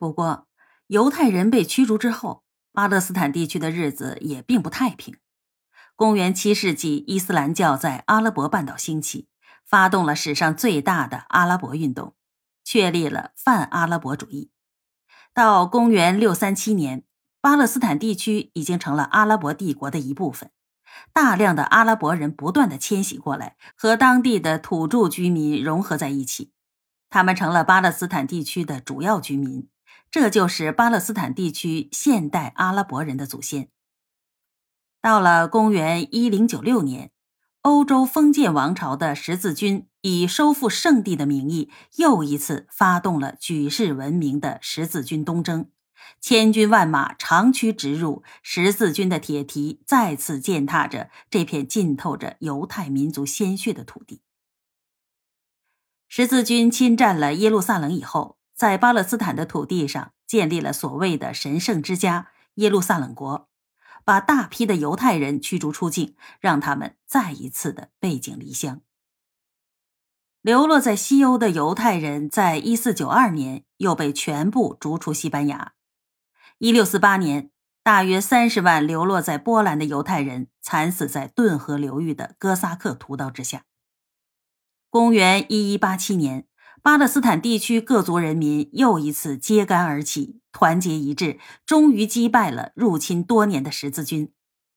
不过，犹太人被驱逐之后，巴勒斯坦地区的日子也并不太平。公元七世纪，伊斯兰教在阿拉伯半岛兴起，发动了史上最大的阿拉伯运动，确立了泛阿拉伯主义。到公元六三七年，巴勒斯坦地区已经成了阿拉伯帝国的一部分。大量的阿拉伯人不断的迁徙过来，和当地的土著居民融合在一起，他们成了巴勒斯坦地区的主要居民。这就是巴勒斯坦地区现代阿拉伯人的祖先。到了公元一零九六年，欧洲封建王朝的十字军以收复圣地的名义，又一次发动了举世闻名的十字军东征。千军万马长驱直入，十字军的铁蹄再次践踏着这片浸透着犹太民族鲜血的土地。十字军侵占了耶路撒冷以后，在巴勒斯坦的土地上建立了所谓的神圣之家——耶路撒冷国，把大批的犹太人驱逐出境，让他们再一次的背井离乡。流落在西欧的犹太人，在一四九二年又被全部逐出西班牙。一六四八年，大约三十万流落在波兰的犹太人惨死在顿河流域的哥萨克屠刀之下。公元一一八七年，巴勒斯坦地区各族人民又一次揭竿而起，团结一致，终于击败了入侵多年的十字军，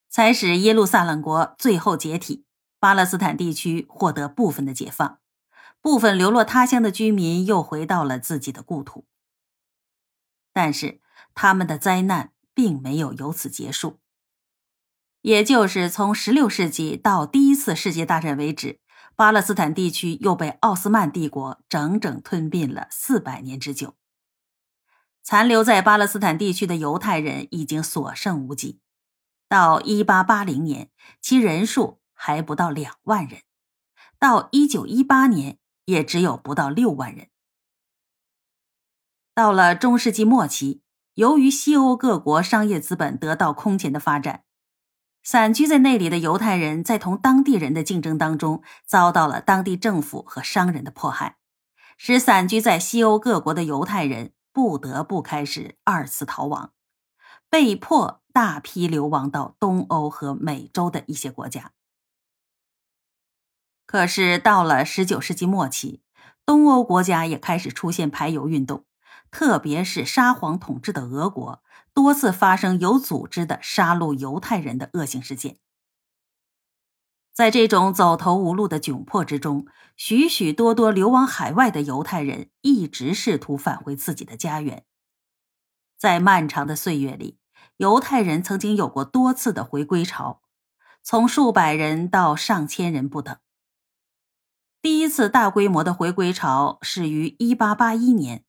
才使耶路撒冷国最后解体，巴勒斯坦地区获得部分的解放，部分流落他乡的居民又回到了自己的故土。但是，他们的灾难并没有由此结束。也就是从16世纪到第一次世界大战为止，巴勒斯坦地区又被奥斯曼帝国整整吞并了四百年之久。残留在巴勒斯坦地区的犹太人已经所剩无几，到1880年，其人数还不到两万人；到1918年，也只有不到六万人。到了中世纪末期。由于西欧各国商业资本得到空前的发展，散居在那里的犹太人在同当地人的竞争当中，遭到了当地政府和商人的迫害，使散居在西欧各国的犹太人不得不开始二次逃亡，被迫大批流亡到东欧和美洲的一些国家。可是到了十九世纪末期，东欧国家也开始出现排犹运动。特别是沙皇统治的俄国，多次发生有组织的杀戮犹太人的恶性事件。在这种走投无路的窘迫之中，许许多多流亡海外的犹太人一直试图返回自己的家园。在漫长的岁月里，犹太人曾经有过多次的回归潮，从数百人到上千人不等。第一次大规模的回归潮始于1881年。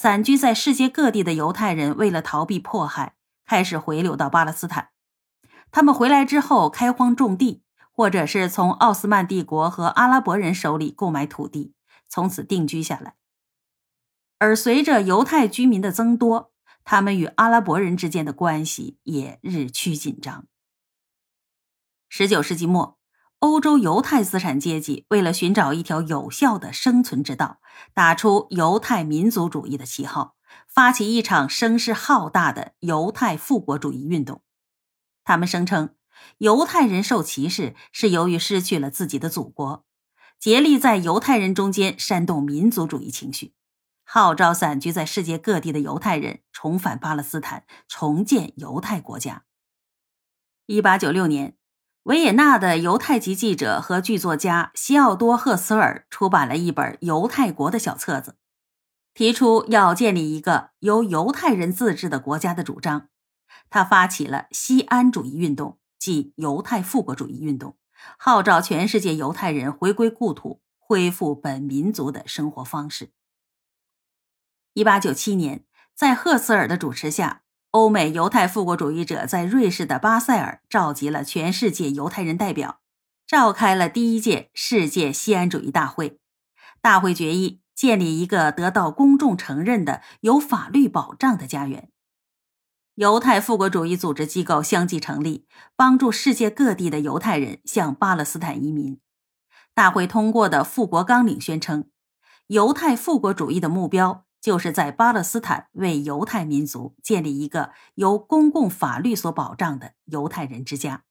散居在世界各地的犹太人为了逃避迫害，开始回流到巴勒斯坦。他们回来之后开荒种地，或者是从奥斯曼帝国和阿拉伯人手里购买土地，从此定居下来。而随着犹太居民的增多，他们与阿拉伯人之间的关系也日趋紧张。十九世纪末。欧洲犹太资产阶级为了寻找一条有效的生存之道，打出犹太民族主义的旗号，发起一场声势浩大的犹太复国主义运动。他们声称，犹太人受歧视是由于失去了自己的祖国，竭力在犹太人中间煽动民族主义情绪，号召散居在世界各地的犹太人重返巴勒斯坦，重建犹太国家。一八九六年。维也纳的犹太籍记者和剧作家西奥多·赫斯尔出版了一本犹太国的小册子，提出要建立一个由犹太人自治的国家的主张。他发起了西安主义运动，即犹太复国主义运动，号召全世界犹太人回归故土，恢复本民族的生活方式。一八九七年，在赫斯尔的主持下。欧美犹太复国主义者在瑞士的巴塞尔召集了全世界犹太人代表，召开了第一届世界西安主义大会。大会决议建立一个得到公众承认的、有法律保障的家园。犹太复国主义组织机构相继成立，帮助世界各地的犹太人向巴勒斯坦移民。大会通过的复国纲领宣称，犹太复国主义的目标就是在巴勒斯坦为犹太民族建立一个由公共法律所保障的犹太人之家。